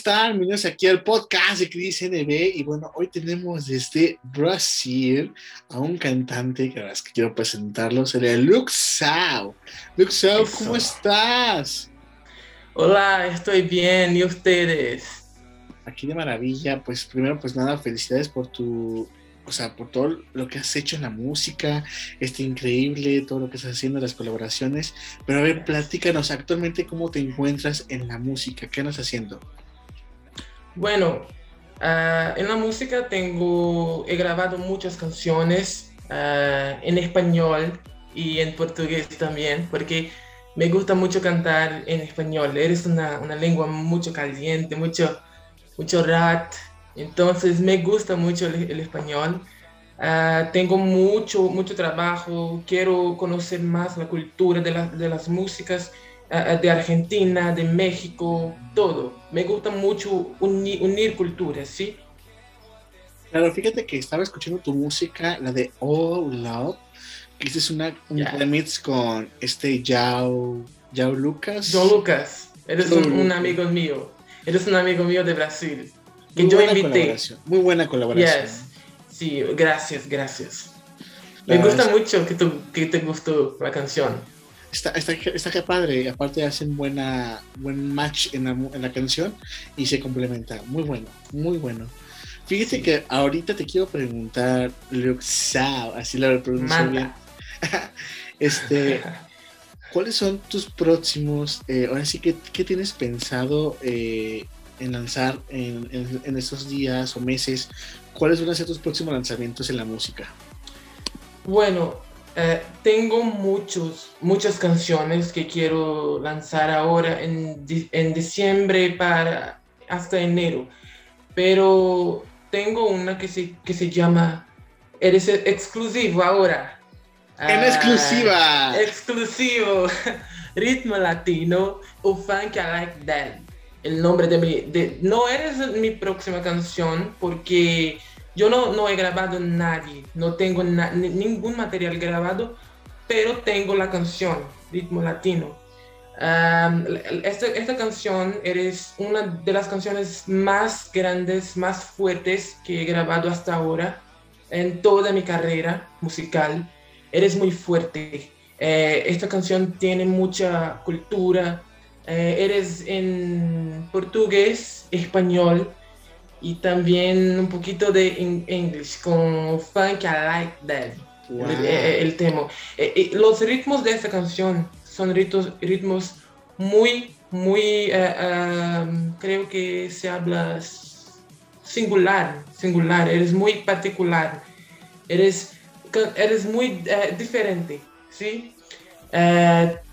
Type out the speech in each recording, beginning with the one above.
Amigos, ¿cómo están? Bienvenidos aquí al podcast de Cris NB. Y bueno, hoy tenemos desde Brasil a un cantante que es que quiero presentarlo, sería Luxao. Luxao, ¿cómo estás? Hola, estoy bien. ¿Y ustedes? Aquí de maravilla. Pues primero, pues nada, felicidades por tu o sea, por todo lo que has hecho en la música, este increíble, todo lo que estás haciendo, las colaboraciones. Pero a ver, platícanos actualmente cómo te encuentras en la música, ¿qué andas haciendo? Bueno, uh, en la música tengo, he grabado muchas canciones uh, en español y en portugués también, porque me gusta mucho cantar en español. Eres una, una lengua mucho caliente, mucho, mucho rat, entonces me gusta mucho el, español. Ah, tengo mucho, mucho trabajo, quiero conocer más la cultura de, de las músicas de Argentina, de México, todo. Me gusta mucho unir culturas, ¿sí? Claro, fíjate que estaba escuchando tu música, la de All Love, que es una, un remix con este Yao, Yao Lucas. Yao Lucas, eres un, un amigo mío, eres un amigo mío de Brasil que yo invité. Muy buena colaboración. Sí, gracias, gracias. Me gusta mucho que, que te gustó la canción. Está, está, está que padre, aparte hacen buena, buen match en la, en la canción y se complementa. Muy bueno, muy bueno. Fíjate que ahorita te quiero preguntar, Luxao, así lo pronuncio bien. este, ¿cuáles son tus próximos, eh, ahora sí, ¿qué, qué tienes pensado eh, en lanzar en, en, estos días o meses? ¿Cuáles van a ser tus próximos lanzamientos en la música? Bueno, eh, tengo muchos, muchas canciones que quiero lanzar ahora en, en diciembre para hasta enero, pero tengo una que se, que se llama Eres exclusivo ahora. En exclusiva. Ah, exclusivo. Ritmo latino o funk I like that el nombre de mi... De, no eres mi próxima canción porque yo no, no he grabado nadie, no tengo ningún material grabado, pero tengo la canción, Ritmo Latino. esta, esta, canción eres una de las canciones más grandes, más fuertes que he grabado hasta ahora en toda mi carrera musical. Eres muy fuerte. Eh, esta canción tiene mucha cultura, eh, eres en portugués, español y también un poquito de inglés con Funk I Like That, el, tema. Eh, los ritmos de esta canción son ritmos, ritmos muy, muy, eh, creo que se habla singular, singular, eres muy particular, eres, eres muy diferente, ¿sí?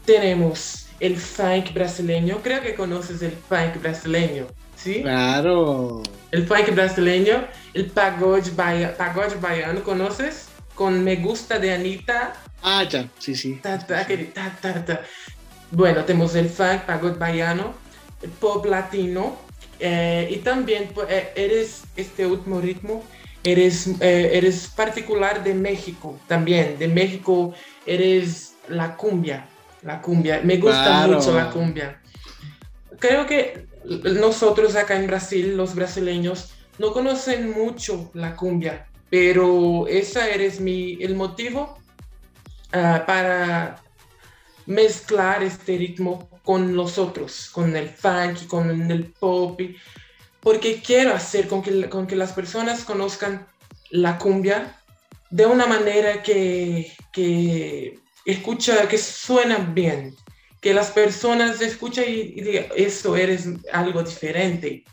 tenemos el funk brasileño. Creo que conoces el funk brasileño, ¿sí? Claro. El funk brasileño, el pagode, pagode baiano, ¿conoces? Con Me Gusta de Anita. Ah, ya, sí, sí. bueno, tenemos el funk, pagode baiano, el pop latino, eh, y también pues, eh, eres este último ritmo, eres, eh, eres particular de México también. De México eres la cumbia, la cumbia. Me gusta mucho la cumbia. Creo que nosotros acá en Brasil, los brasileños, no conocen mucho la cumbia, pero ese eres mi, el motivo ah, para mezclar este ritmo con los otros, con el funk, con el pop, porque quiero hacer con que, con que las personas conozcan la cumbia de una manera que, que escucha, que suena bien, que las personas escuchan y, digan, eso eres algo diferente.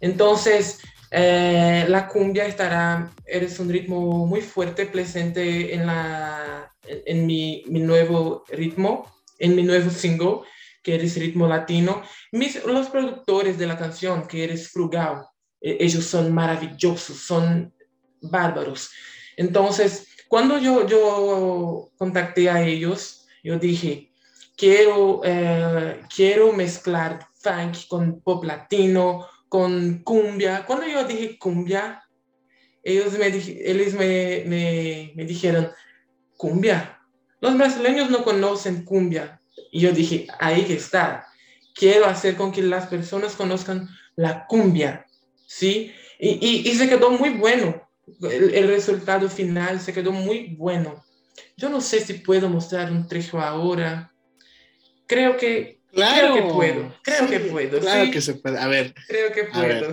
Entonces, eh, la cumbia estará, eres un ritmo muy fuerte, presente en, la, en, mi, mi, nuevo ritmo, en mi nuevo single, que eres ritmo latino. Mis, los productores de la canción, que eres frugal, e, ellos son maravillosos, son bárbaros. Entonces, cuando yo, yo contacté a ellos, yo dije, quiero, eh, quiero mezclar funk con pop latino, con cumbia. Cuando yo dije cumbia, ellos me, ellos me, me, me dijeron, cumbia. Los brasileños no conocen cumbia. Y yo dije, ahí que está. quiero hacer con que las personas conozcan la cumbia, ¿sí? Y, y, se quedó muy bueno. El, resultado final se quedó muy bueno. Yo no sé si puedo mostrar un trecho ahora. Creo que, creo que puedo. Creo que puedo. Claro que se puede. A ver. Creo que puedo.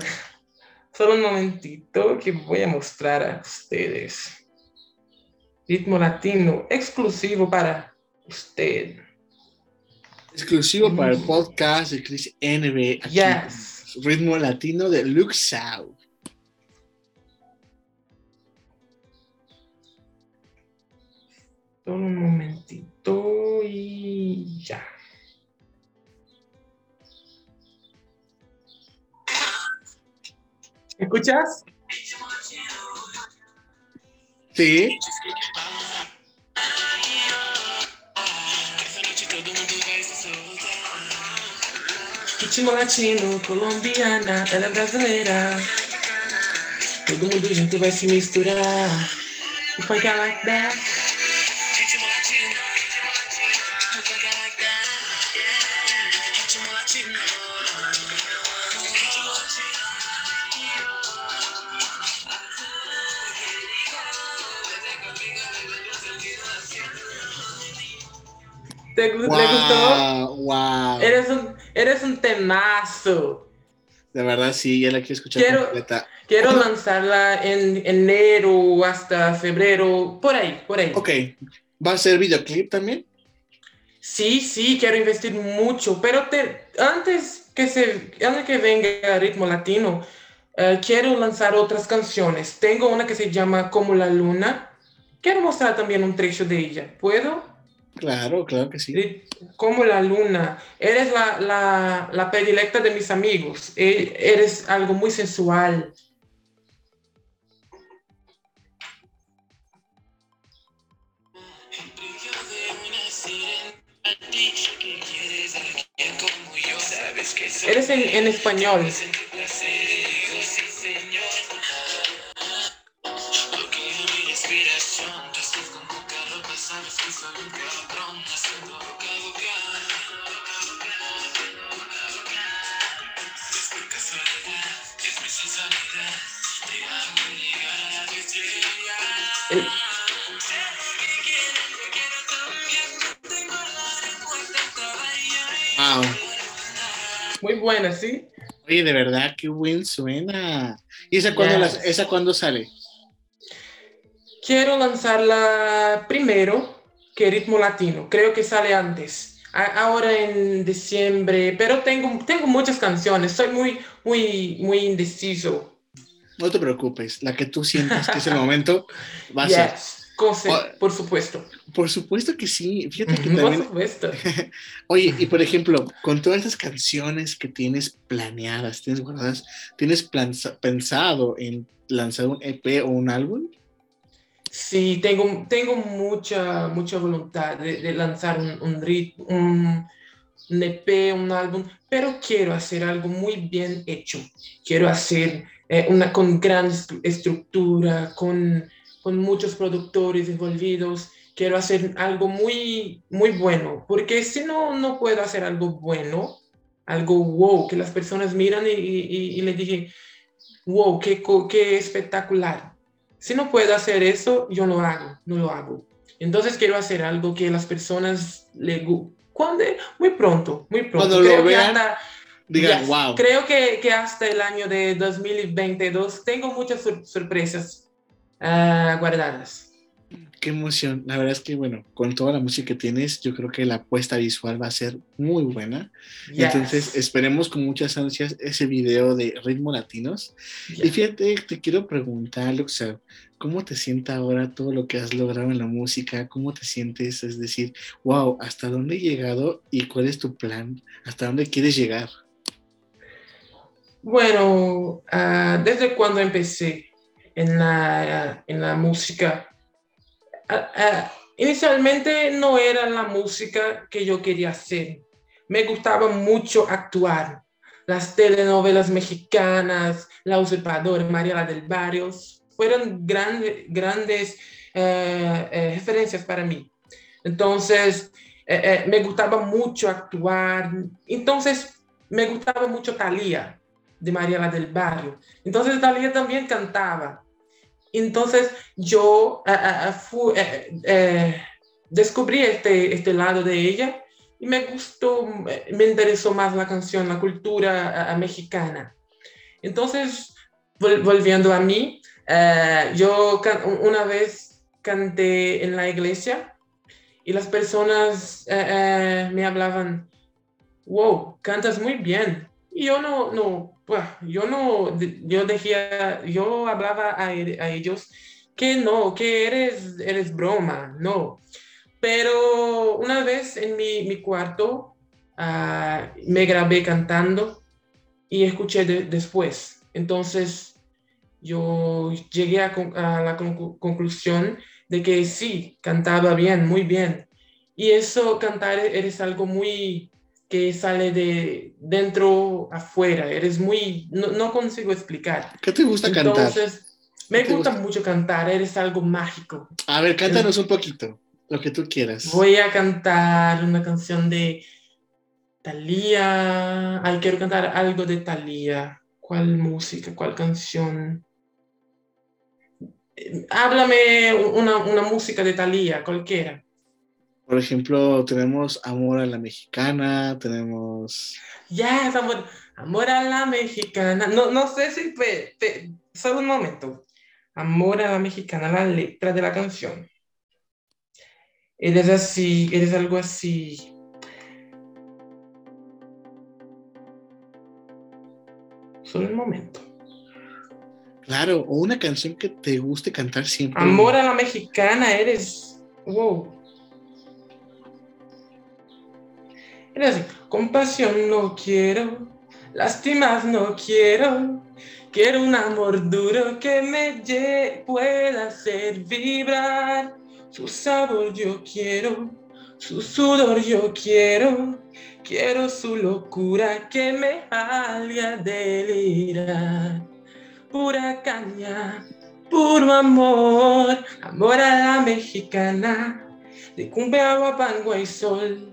Solo un momentito que voy a mostrar a ustedes. Ritmo latino exclusivo para usted. Exclusivo para el podcast de Chris NB. Yes. Ritmo latino de Luxau. Solo un momentito y ya. ¿Escuchas? Sí. Ritmo latino, colombiana, ela é brasileira. Todo mundo junto vai se misturar. O funk é like that. ¿Te, wow, ¿Te gustó? Wow. Eres un, eres un temazo. De verdad, sí, ya la quiero escuchar Quiero, completa. quiero lanzarla en enero hasta febrero, por ahí, por ahí. Ok. ¿Va a ser videoclip también? Sí, sí, quiero investir mucho, pero te, antes, que se, antes que venga Ritmo Latino, eh, quiero lanzar otras canciones. Tengo una que se llama Como la Luna. Quiero mostrar también un trecho de ella. ¿Puedo? Claro, claro que sí. Como la luna. Eres la, la, la predilecta de mis amigos. E, eres algo muy sensual. Eres en, en español. Muy buena, ¿sí? Oye, de verdad, qué buen suena. ¿Y esa cuándo, Yes. las- esa cuándo sale? Quiero lanzarla primero que Ritmo Latino. Creo que sale antes. A- ahora en diciembre, pero tengo, tengo muchas canciones. Soy muy, muy, muy indeciso. No te preocupes, la que tú sientas que es el momento va a ser. Yes, se- Oh. por supuesto. Por supuesto que sí. Fíjate que Por también. supuesto. Oye, y por ejemplo, con todas esas canciones que tienes planeadas, tienes guardadas, ¿tienes planza- pensado en lanzar un EP o un álbum? Sí, tengo, tengo mucha, mucha voluntad de, de lanzar un, un, rit- un, un EP, un álbum, pero quiero hacer algo muy bien hecho. Quiero hacer eh, una con gran estru- estructura, con, con muchos productores envolvidos. Quiero hacer algo muy, muy bueno, porque si no, no puedo hacer algo bueno, algo wow, que las personas miran y, y, y le dije, wow, qué, qué espectacular. Si no puedo hacer eso, yo no lo hago, no lo hago. Entonces quiero hacer algo que las personas le gu- cuando muy pronto, muy pronto. Cuando lo que vean, hasta- Digan, Yes. wow. Creo que, que hasta el año de 2022 tengo muchas sor- sorpresas ah, guardadas. Qué emoción. La verdad es que, bueno, con toda la música que tienes, yo creo que la apuesta visual va a ser muy buena. Yes. Entonces, esperemos con muchas ansias ese video de ritmo latinos. Y Yes. fíjate, te quiero preguntar, Luxa, ¿cómo te sienta ahora todo lo que has logrado en la música? ¿Cómo te sientes? Es decir, wow, ¿hasta dónde he llegado y cuál es tu plan? ¿Hasta dónde quieres llegar? Bueno, ah, desde cuando empecé en la, en la música, ah, ah, inicialmente no era la música que yo quería hacer. Me gustaba mucho actuar. Las telenovelas mexicanas, La Usurpadora, Mariela del Barrio, fueron grande- grandes eh, eh, referencias para mí. Entonces, eh, me gustaba mucho actuar. Entonces, me gustaba mucho Talía, de Mariela del Barrio. Entonces, Talía también cantaba. Entonces, yo descubrí este, este lado de ella y me gustó, me interesó más la canción, la cultura mexicana. Entonces, volviendo a mí, eh, yo una vez canté en la iglesia y las personas eh, eh, me hablaban, wow, cantas muy bien. Y yo no, no, yo no, yo decía, yo hablaba a, ellos que no, que eres, eres broma, no. Pero una vez en mi, mi cuarto ah, me grabé cantando y escuché después. Entonces yo llegué a, la conclusión de que sí, cantaba bien, muy bien. Y eso, cantar, eres algo muy que sale de dentro afuera, eres muy, no, consigo explicar. ¿Qué te gusta cantar? Entonces, me gusta, mucho cantar, eres algo mágico. A ver, cántanos un poquito, lo que tú quieras. Voy a cantar una canción de Thalía. Ay, quiero cantar algo de Thalía. ¿Cuál música? ¿Cuál canción? háblame una, una música de Thalía, cualquiera. Por ejemplo, tenemos Amor a la Mexicana, tenemos... Ya, amor, amor a la Mexicana. No, no sé si... solo un momento. Amor a la Mexicana, la letra de la canción. Eres así, eres algo así. Solo un momento. Claro, o una canción que te guste cantar siempre. Amor a la mexicana, eres. Wow. Compasión no quiero, lástimas no quiero. Quiero un amor duro que me pueda hacer vibrar. Su sabor yo quiero, su sudor yo quiero. Quiero su locura que me haga delirar pura caña, puro amor, amor a la mexicana, de cumbia, y sol,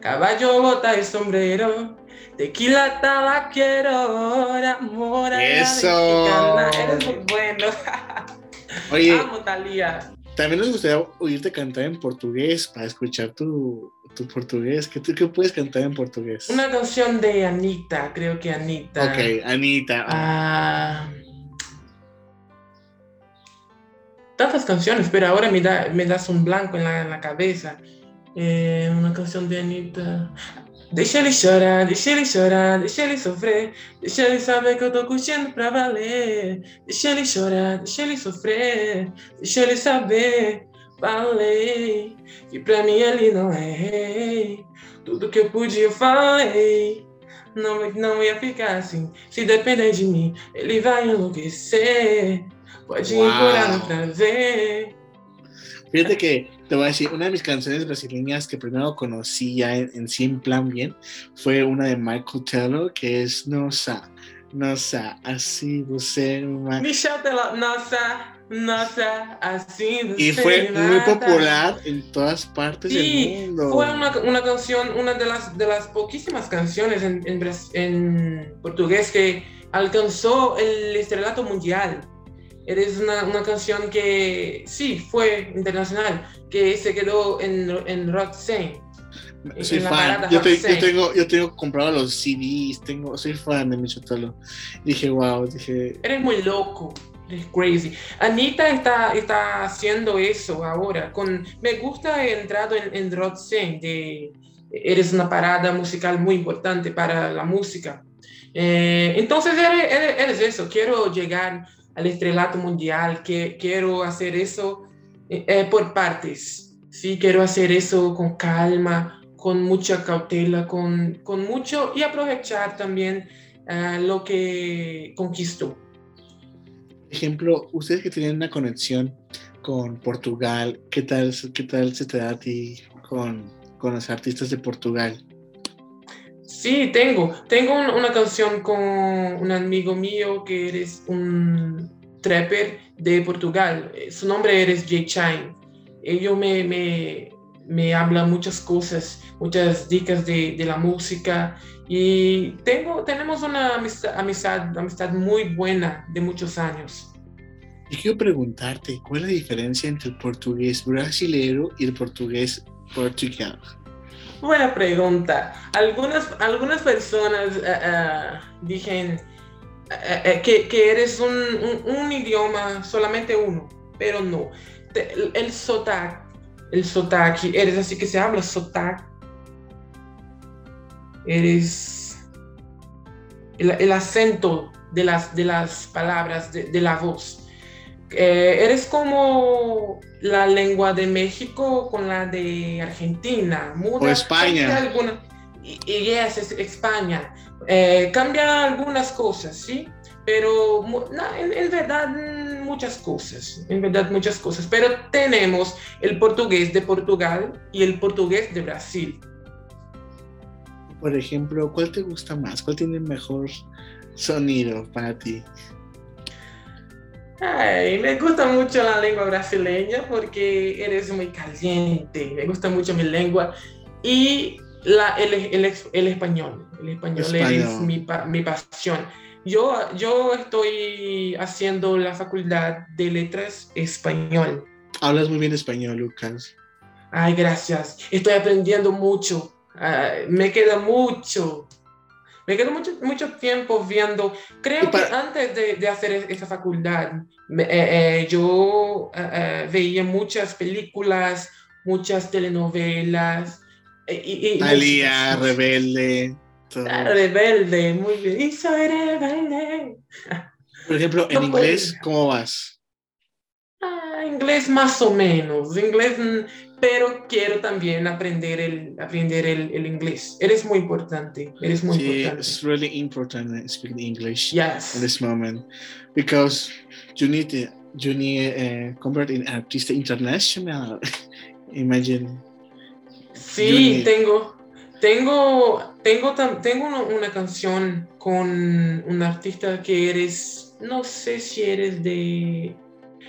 caballo, bota y sombrero, tequila, tabaquero, amor a la mexicana, eres muy bueno. Oye, Talía. También nos gustaría oírte cantar en portugués para escuchar tu, tu portugués. ¿Qué, ¿Qué puedes cantar en portugués? Una canción de Anita, creo que Anita. Ok, Anita. Ah tantas canciones, pero ahora me, da, me das un blanco en la, en la cabeza. Eh, una canción de Anita. Deixa ele chorar, deixa ele chorar, deixa ele sofrer, deixa ele saber que eu tô curtindo pra valer. Deixa ele chorar, deixa ele sofrer, deixa ele saber, falei, que pra mim ele não é rei. Tudo que eu podia eu falei, não, não ia ficar assim. Se depender de mim, ele vai enlouquecer. Puede wow. otra vez. Fíjate que te voy a decir, una de mis canciones brasileñas que primero conocí ya en, en sí en plan bien fue una de Michael Taylor que es Nossa, Nossa, así você Michelle Taylor, Nossa, Nossa, así Y fue muy popular en todas partes sí, del mundo. Fue una, una, canción, una de las, de las poquísimas canciones en, en, en portugués que alcanzó el estrelato mundial eres una, una, canción que sí fue internacional, que se quedó en, en Rock Scene. Soy fan. Yo, te, yo, tengo, yo tengo comprado los CDs, tengo, soy fan de Micho Dije, wow, dije. Eres muy loco, eres crazy. Anita está, está haciendo eso ahora. Con, me gusta el entrado en, en Scene, de, eres una parada musical muy importante para la música. Eh, entonces eres, eres, eres eso, quiero llegar al estrelato mundial, que quiero hacer eso eh, eh, por partes, sí, quiero hacer eso con calma, con mucha cautela, con, con mucho y aprovechar también uh, lo que conquistó. Ejemplo, ustedes que tienen una conexión con Portugal, ¿qué tal, qué tal se te da a ti con, con los artistas de Portugal? Sí, tengo. Tengo una canción con un amigo mío que eres un trapper de Portugal. Su nombre es Jay Chine. Ellos me, me, me habla muchas cosas, muchas dicas de, de la música y tengo, tenemos una amistad, amistad, muy buena de muchos años. Yo quiero preguntarte, ¿cuál es la diferencia entre el portugués brasilero y el portugués portugués? Buena pregunta. Algunas, algunas personas uh, uh, dicen uh, que, que, eres un, un, idioma, solamente uno, pero no. El, el el sotaque, eres así que se habla sotaque. Eres el, el acento de las, de las palabras, de, de la voz eh, eres como la lengua de México con la de Argentina. Muda, o España. Alguna, y, y es, es España. Eh, cambia algunas cosas, ¿sí? Pero no, en, en, verdad muchas cosas, en verdad muchas cosas. Pero tenemos el portugués de Portugal y el portugués de Brasil. Por ejemplo, ¿cuál te gusta más? ¿Cuál tiene mejor sonido para ti? Ay, me gusta mucho la lengua brasileña porque eres muy caliente. Me gusta mucho mi lengua. Y la, el, el, el español. El español, español. es mi, mi, pasión. Yo, yo estoy haciendo la facultad de letras español. Hablas muy bien español, Lucas. Ay, gracias. Estoy aprendiendo mucho. Uh, me queda mucho. Me quedo mucho, mucho tiempo viendo, creo para... que antes de, de, hacer esa facultad, eh, eh, yo eh, veía muchas películas, muchas telenovelas. Y, Rebelde. Todo. Ah, rebelde, muy bien. Y soy rebelde. Por ejemplo, en no inglés. ¿cómo vas? Ah, inglés más o menos. Inglés pero quiero también aprender el, aprender el, el inglés. Eres muy importante. Eres muy sí, importante. It's really important speaking English yes. in this moment because you need to, you need uh, convert in artista international. Imagine. Sí, tengo, tengo, tengo, tengo una, una canción con un artista que eres, no sé si eres de,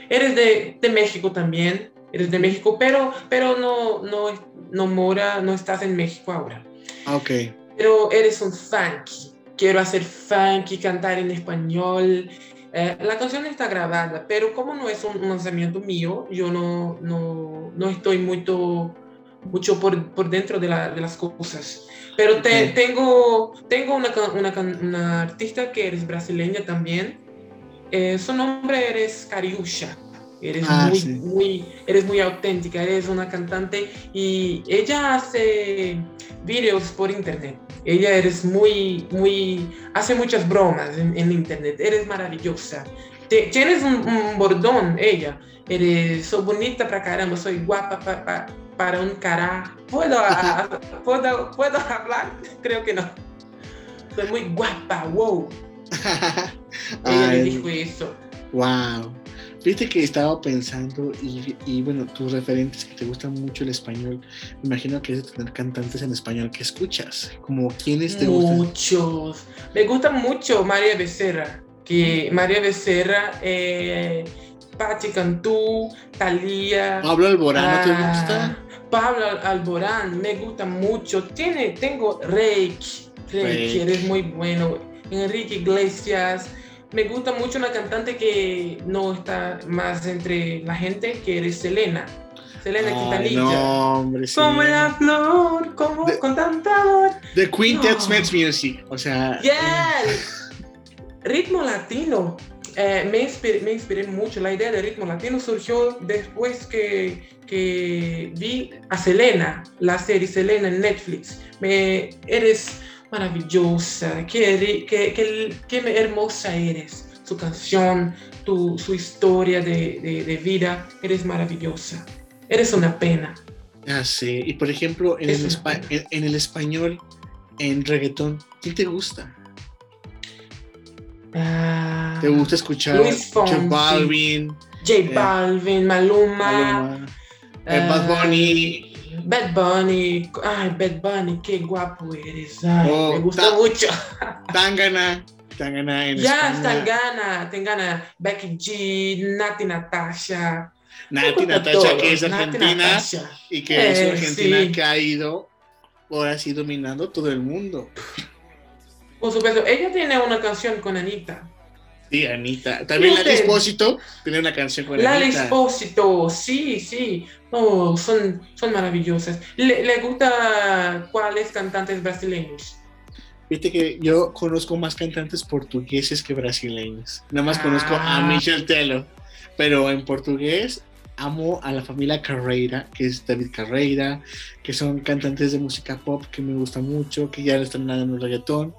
eres de, de México también eres de México, pero, pero no, no, no mora, no estás en México ahora. Ok. Pero eres un funky. Quiero hacer funky, cantar en español. Eh, la canción está grabada, pero como no es un, lanzamiento mío, yo no, no, no estoy mucho, mucho por, por dentro de, la, de, las cosas. Pero te, okay. tengo, tengo una, una, una, artista que eres brasileña también. Eh, su nombre eres Cariúcha. Eres, ah, muy, sí. muy, eres muy auténtica, eres una cantante y ella hace videos por internet. Ella eres muy, muy, hace muchas bromas en, en internet. Eres maravillosa. Te, tienes un, un, bordón, ella. Eres, soy bonita para caramba, soy guapa pa, pa, para un carajo. ¿Puedo, a, ¿puedo, ¿Puedo hablar? Creo que no. Soy muy guapa, wow. ella Ay. me dijo eso. Wow. Fíjate que estaba pensando y, y, bueno, tus referentes que te gustan mucho el español, me imagino que es de tener cantantes en español que escuchas, como quiénes te gustan. Muchos. Me gusta mucho María Becerra, que María Becerra, eh, Patti Cantú, Talía. Pablo Alborán, ¿no te gusta? Pablo Alborán, me gusta mucho. Tiene, tengo Reik, Reik, eres muy bueno. Enrique Iglesias me gusta mucho una cantante que no está más entre la gente, que eres Selena. Selena Ay, Quintanilla. No, hombre, sí. Como la flor, como The- con tanta amor. The Queen No. Music, o sea, Yes. Ritmo latino. Eh, me, inspiré, me inspiré mucho. La idea de ritmo latino surgió después que, que vi a Selena, la serie Selena en Netflix. Me, eres maravillosa, qué, qué, qué, qué hermosa eres. Su canción, tu, su historia de, de, de vida, eres maravillosa. Eres una pena. ya sé. Y por ejemplo, en Es el, una espa- pena. en, en el español, en reggaetón, ¿quién te gusta? Ah, ¿Te gusta escuchar Luis J Fonsi. Balvin, J Balvin, Maluma, Maluma, eh, Bad ah, Bunny? Bad Bunny, ay, Bad Bunny, qué guapo eres. Ay, Oh, me gusta ta- mucho. Tangana, Tangana en Ya. Tangana, Tangana, Becky G, Nati Natasha. Nati Natasha, que es argentina y que es eh, argentina que ha ido ahora sí dominando todo el mundo. Por supuesto, ella tiene una canción con Anita. Sí, Anita. También la Espósito tiene una canción con Anita. La Espósito, sí, sí. Oh, son, son maravillosas. ¿Le, ¿Le gusta cuáles cantantes brasileños? Viste que yo conozco más cantantes portugueses que brasileños. Nada más conozco a ah. Michel Tello. Pero en portugués amo a la familia Carreira, que es David Carreira, que son cantantes de música pop que me gusta mucho, que ya están en el reggaetón.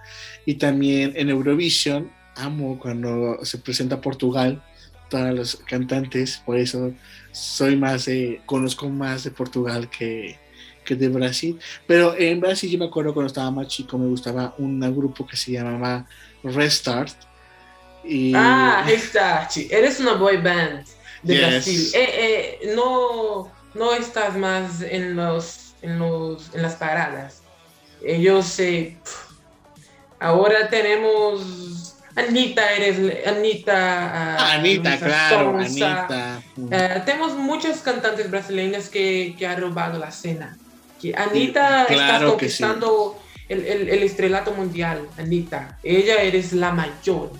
Y también en Eurovision, amo cuando se presenta Portugal, todos los cantantes, por eso soy más de, conozco más de Portugal que, que de Brasil. Pero en Brasil yo me acuerdo cuando estaba más chico, me gustaba un grupo que se llamaba Restart. Y... Ah, Restart. Eres una boy band de Brasil. Eh, eh, no, no estás más en, los, en, los, en las paradas. Ellos eh, ahora tenemos Anita, eres Anita. Ah, Anita, claro, Anita. tenemos muchos cantantes brasileños que, que han robado la escena. Que Anita está conquistando el, el, el, estrelato mundial, Anita. Ella eres la mayor.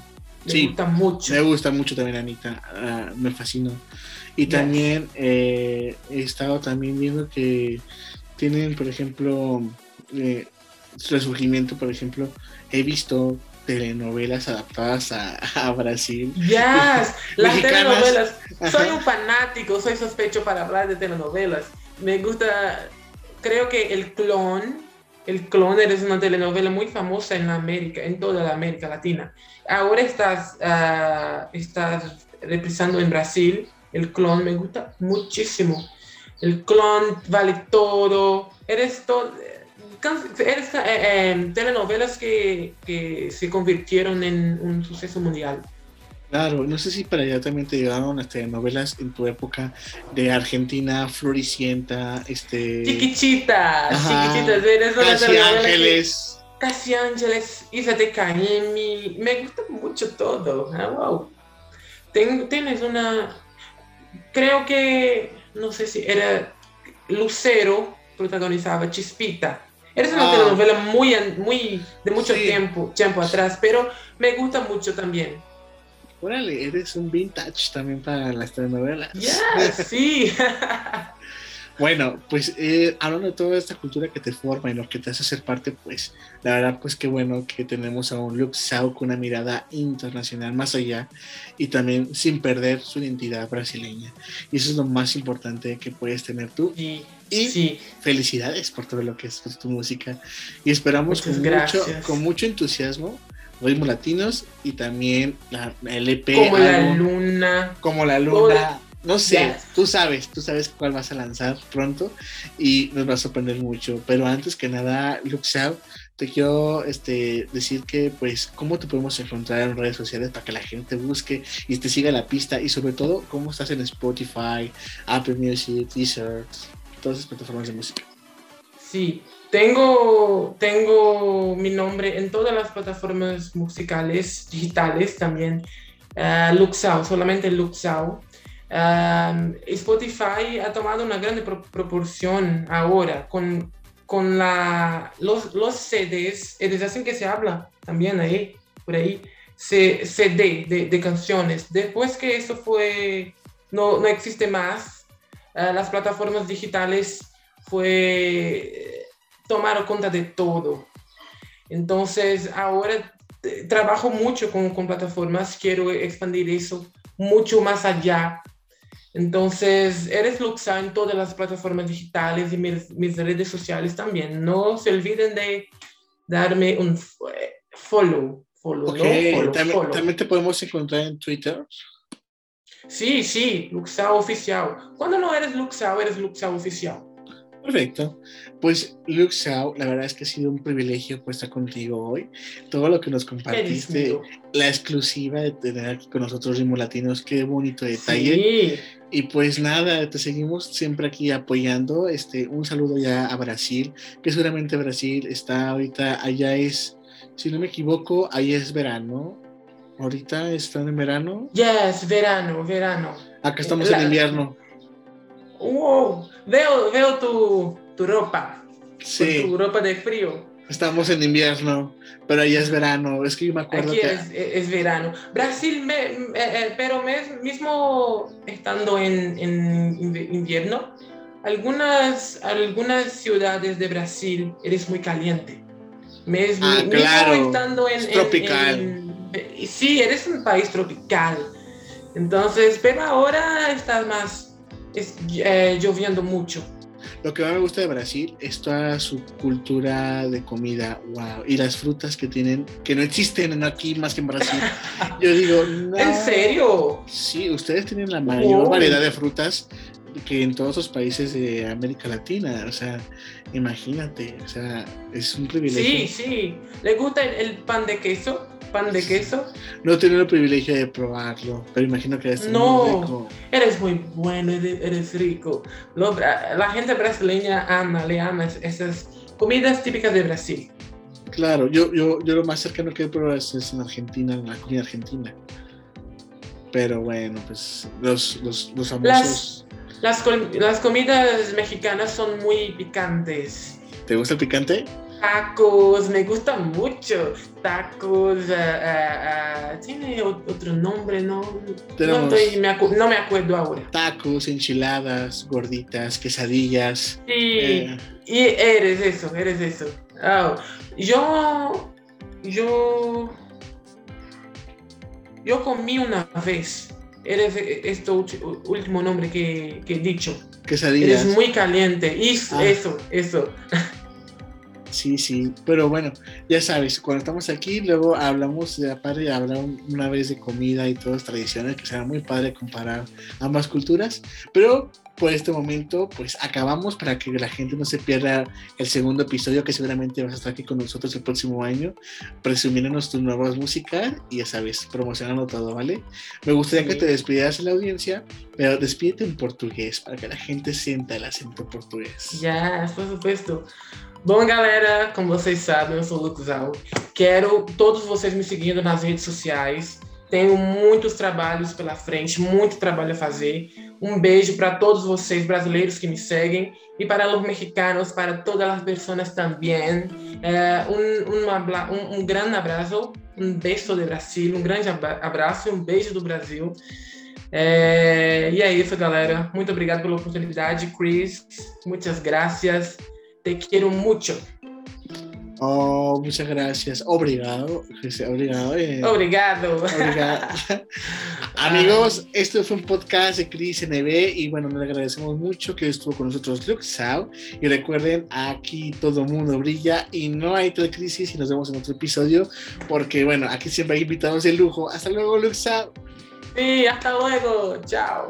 Me gusta mucho. Me gusta mucho también Anita. Ah, me fascinó. Y también eh, he estado también viendo que tienen, por ejemplo, eh, resurgimiento, por ejemplo, he visto telenovelas adaptadas a, Brasil. Ya, las telenovelas. Soy un fanático, soy sospecho para hablar de telenovelas. Me gusta creo que El Clon, El Clon es una telenovela muy famosa en América, en toda la América Latina. Ahora estás, uh, estás reprisando en Brasil. El Clon me gusta muchísimo. El Clon vale todo. Eres todo. Eres eh, eh, telenovelas que, que se convirtieron en un suceso mundial. Claro, no sé si para allá también te llegaron este, novelas en tu época de Argentina, Floricienta, este... Chiquichitas, chiquichitas, eres Casi Ángeles. Casi Ángeles, Isa de Caemi, me gusta mucho todo, ah, wow. tienes una, creo que, no sé si era Lucero, protagonizaba Chispita. Eres una ah. telenovela muy, muy, de mucho tiempo, tiempo atrás, pero me gusta mucho también. Órale, eres un vintage también para las telenovelas. Ya, sí. bueno, pues eh, hablando de toda esta cultura que te forma y lo que te hace ser parte, pues la verdad, pues qué bueno que tenemos a un Luke Sao con una mirada internacional más allá y también sin perder su identidad brasileña. Y eso es lo más importante que puedes tener tú. Y, sí. felicidades por todo lo que es tu música. Y esperamos con mucho, con mucho entusiasmo ritmos latinos y también la, el EP. Como la luna. Como la luna. No sé, tú sabes, tú sabes cuál vas a lanzar pronto y nos va a sorprender mucho. Pero antes que nada, Luxao, te quiero este, decir que, pues, cómo te podemos encontrar en redes sociales para que la gente busque y te siga la pista y sobre todo, cómo estás en Spotify, Apple Music, Deezer, todas esas plataformas de música. Sí, tengo, tengo mi nombre en todas las plataformas musicales digitales también. Uh, Luxao, solamente Luxao. Spotify ha tomado una gran proporción ahora con, con la, los, los CDs, es así que se habla también ahí, por ahí, CD de, de canciones. Después que eso fue, no, no existe más, uh, las plataformas digitales fue tomaron cuenta de todo. Entonces, ahora eh, trabajo mucho con, con, plataformas, quiero expandir eso mucho más allá. Entonces, eres Luxa en todas las plataformas digitales y mis, mis redes sociales también. No se olviden de darme un follow. follow, ¿no? ¿También, ¿También te podemos encontrar en Twitter? Sí, sí, Luxa Oficial. Cuando no eres Luxa, eres Luxa Oficial. Perfecto. Pues Luke Xiao, la verdad es que ha sido un privilegio pues, estar contigo hoy. Todo lo que nos compartiste, la exclusiva de tener aquí con nosotros Ritmo Latinos, qué bonito detalle. Y pues nada, te seguimos siempre aquí apoyando. Este, un saludo ya a Brasil, que seguramente Brasil está ahorita, allá es, si no me equivoco, ahí es verano. Ahorita están en verano. Ya es verano, verano. Acá estamos en invierno. Wow, veo, veo tu, tu ropa. Sí. Tu ropa de frío. Estamos en invierno, pero allá es verano. Es que yo me acuerdo Aquí que. es, es verano. Brasil, me, eh, eh, pero me- mismo estando en, en invi- invierno, algunas, algunas ciudades de Brasil eres muy caliente. Me- Ah, claro, estando en, es en- tropical. en- sí, eres un país tropical. Entonces, pero ahora está más es, eh, lloviendo mucho. Lo que más me gusta de Brasil es toda su cultura de comida, wow, y las frutas que tienen, que no existen aquí más que en Brasil. Yo digo, no. ¿En serio? Sí, ustedes tienen la mayor Oh. variedad de frutas que en todos los países de América Latina. O sea, imagínate, o sea, es un privilegio. Sí, sí. ¿Le gusta el, el pan de queso? ¿Pan de queso? No he tenido el privilegio de probarlo, pero imagino que es No. muy rico. Eres muy bueno, eres, eres rico. Lo la gente brasileña ama, le ama es- esas comidas típicas de Brasil. Claro, yo, yo, yo lo más cercano que he probado es, en Argentina, la comida argentina. Pero bueno, pues los, los, los famosos. Las, col- las comidas mexicanas son muy picantes. ¿Te gusta el picante? Tacos, me gustan mucho. Tacos, ah, ah, ah, tiene otro nombre, ¿no? No, estoy- me no me acuerdo ahora. Tacos, enchiladas, gorditas, quesadillas. Sí, eh, y eres eso, eres eso. Ah, yo, yo, yo comí una vez. Eres este último nombre que, que he dicho. quesadillas. Eres muy caliente. Y Ah. eso, eso. Sí, sí, pero bueno, ya sabes, cuando estamos aquí, luego hablamos de aparte, hablar un- una vez de comida y todas tradiciones, que será muy padre comparar ambas culturas, pero por este momento, pues acabamos para que la gente no se pierda el segundo episodio, que seguramente vas a estar aquí con nosotros el próximo año, presumiéndonos tus nuevas músicas y ya sabes, promocionando todo, ¿vale? Me gustaría que te despidieras en la audiencia, pero despídete en portugués, para que la gente sienta el acento portugués. Já, por supuesto. Bom, galera, como vocês sabem, eu sou o Lucas Al. Quero todos vocês me seguindo nas redes sociais. Tenho muitos trabalhos pela frente, muito trabalho a fazer. Um beijo para todos vocês brasileiros que me seguem e para os mexicanos, para todas as pessoas também. É, um, um, um, grande abraço, um beijo de Brasil, um grande abra- abraço e um beijo do Brasil. É, e é isso, galera. Muito obrigado pela oportunidade, Chris. Muitas gracias. Te quiero mucho. Oh, muchas gracias. Obrigado. Obrigado. eh, Obrigado. obrigado. Amigos, esto fue un podcast de Cris NB y bueno, le agradecemos mucho que estuvo con nosotros Luxao. Y recuerden, aquí todo mundo brilla y no hay tal crisis y nos vemos en otro episodio porque bueno, aquí siempre hay invitados de lujo. Hasta luego, Luxao. Sí, hasta luego. Chao.